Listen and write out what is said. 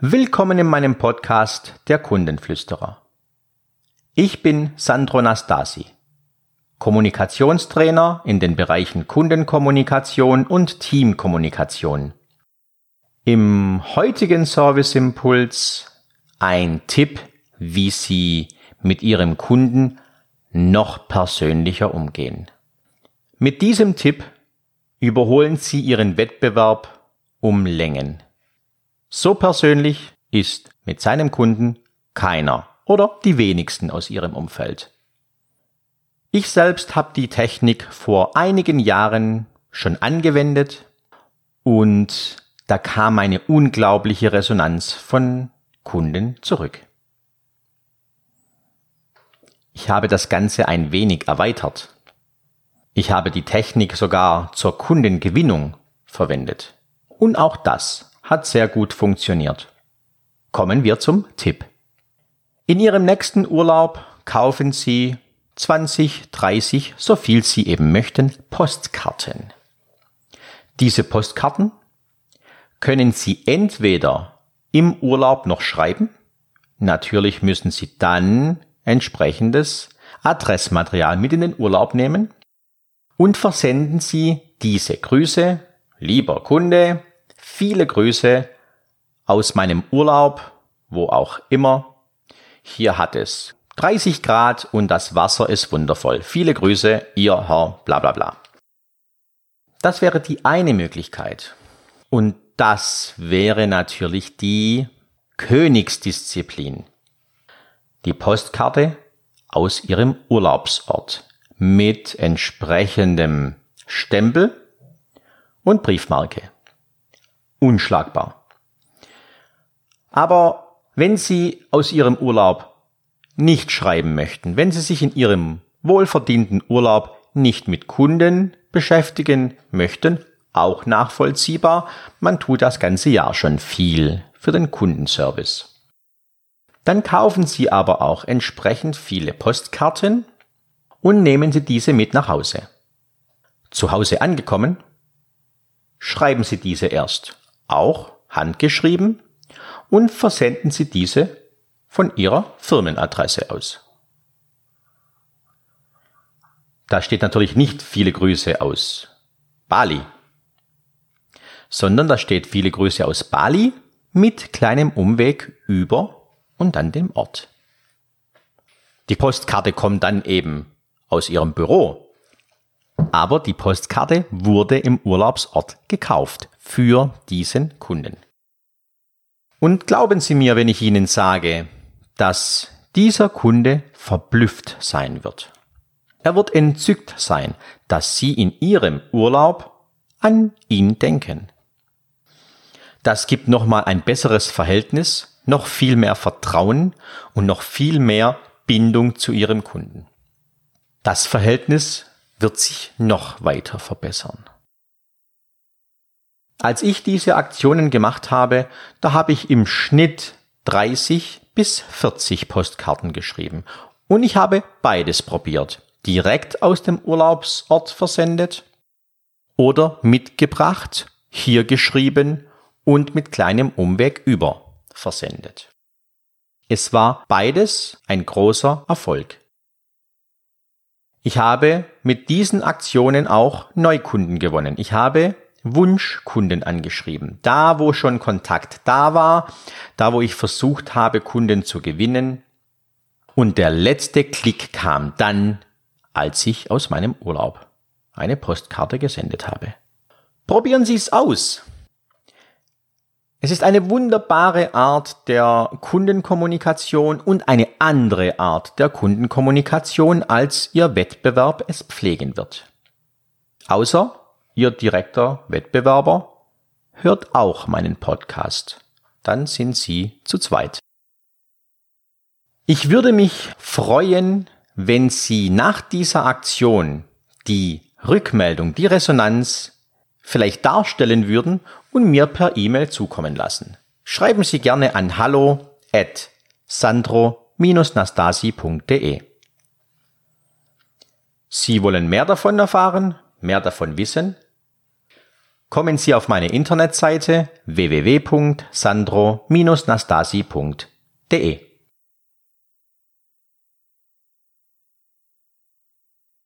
Willkommen in meinem Podcast Der Kundenflüsterer. Ich bin Sandro Nastasi, Kommunikationstrainer in den Bereichen Kundenkommunikation und Teamkommunikation. Im heutigen Serviceimpuls ein Tipp, wie Sie mit Ihrem Kunden noch persönlicher umgehen. Mit diesem Tipp überholen Sie Ihren Wettbewerb um Längen. So persönlich ist mit seinem Kunden keiner oder die wenigsten aus Ihrem Umfeld. Ich selbst habe die Technik vor einigen Jahren schon angewendet und da kam eine unglaubliche Resonanz von Kunden zurück. Ich habe das Ganze ein wenig erweitert. Ich habe die Technik sogar zur Kundengewinnung verwendet. Und auch das hat sehr gut funktioniert. Kommen wir zum Tipp. In Ihrem nächsten Urlaub kaufen Sie 20, 30, so viel Sie eben möchten, Postkarten. Diese Postkarten können Sie entweder im Urlaub noch schreiben, natürlich müssen Sie dann entsprechendes Adressmaterial mit in den Urlaub nehmen und versenden Sie diese Grüße, lieber Kunde, viele Grüße aus meinem Urlaub, wo auch immer. Hier hat es 30 Grad und das Wasser ist wundervoll. Viele Grüße, ihr Herr bla bla bla. Das wäre die eine Möglichkeit. Und das wäre natürlich die Königsdisziplin die Postkarte aus ihrem Urlaubsort mit entsprechendem Stempel und Briefmarke. Unschlagbar. Aber wenn Sie aus Ihrem Urlaub nicht schreiben möchten, wenn Sie sich in Ihrem wohlverdienten Urlaub nicht mit Kunden beschäftigen möchten, auch nachvollziehbar, man tut das ganze Jahr schon viel für den Kundenservice. Dann kaufen Sie aber auch entsprechend viele Postkarten und nehmen Sie diese mit nach Hause. Zu Hause angekommen, schreiben Sie diese erst auch handgeschrieben und versenden Sie diese von Ihrer Firmenadresse aus. Da steht natürlich nicht viele Grüße aus Bali, sondern da steht viele Grüße aus Bali mit kleinem Umweg über und dann dem Ort. Die Postkarte kommt dann eben aus Ihrem Büro. Aber die Postkarte wurde im Urlaubsort gekauft für diesen Kunden. Und glauben Sie mir, wenn ich Ihnen sage, dass dieser Kunde verblüfft sein wird. Er wird entzückt sein, dass Sie in Ihrem Urlaub an ihn denken. Das gibt nochmal ein besseres Verhältnis noch viel mehr Vertrauen und noch viel mehr Bindung zu ihrem Kunden. Das Verhältnis wird sich noch weiter verbessern. Als ich diese Aktionen gemacht habe, da habe ich im Schnitt 30 bis 40 Postkarten geschrieben. Und ich habe beides probiert. Direkt aus dem Urlaubsort versendet oder mitgebracht, hier geschrieben und mit kleinem Umweg über versendet. Es war beides ein großer Erfolg. Ich habe mit diesen Aktionen auch Neukunden gewonnen. Ich habe Wunschkunden angeschrieben. Da, wo schon Kontakt da war, da, wo ich versucht habe, Kunden zu gewinnen. Und der letzte Klick kam dann, als ich aus meinem Urlaub eine Postkarte gesendet habe. Probieren Sie es aus. Es ist eine wunderbare Art der Kundenkommunikation und eine andere Art der Kundenkommunikation, als Ihr Wettbewerb es pflegen wird. Außer Ihr direkter Wettbewerber hört auch meinen Podcast. Dann sind Sie zu zweit. Ich würde mich freuen, wenn Sie nach dieser Aktion die Rückmeldung, die Resonanz vielleicht darstellen würden und mir per E-Mail zukommen lassen. Schreiben Sie gerne an hallo at sandro-nastasi.de. Sie wollen mehr davon erfahren, mehr davon wissen? kommen Sie auf meine Internetseite www.sandro-nastasi.de.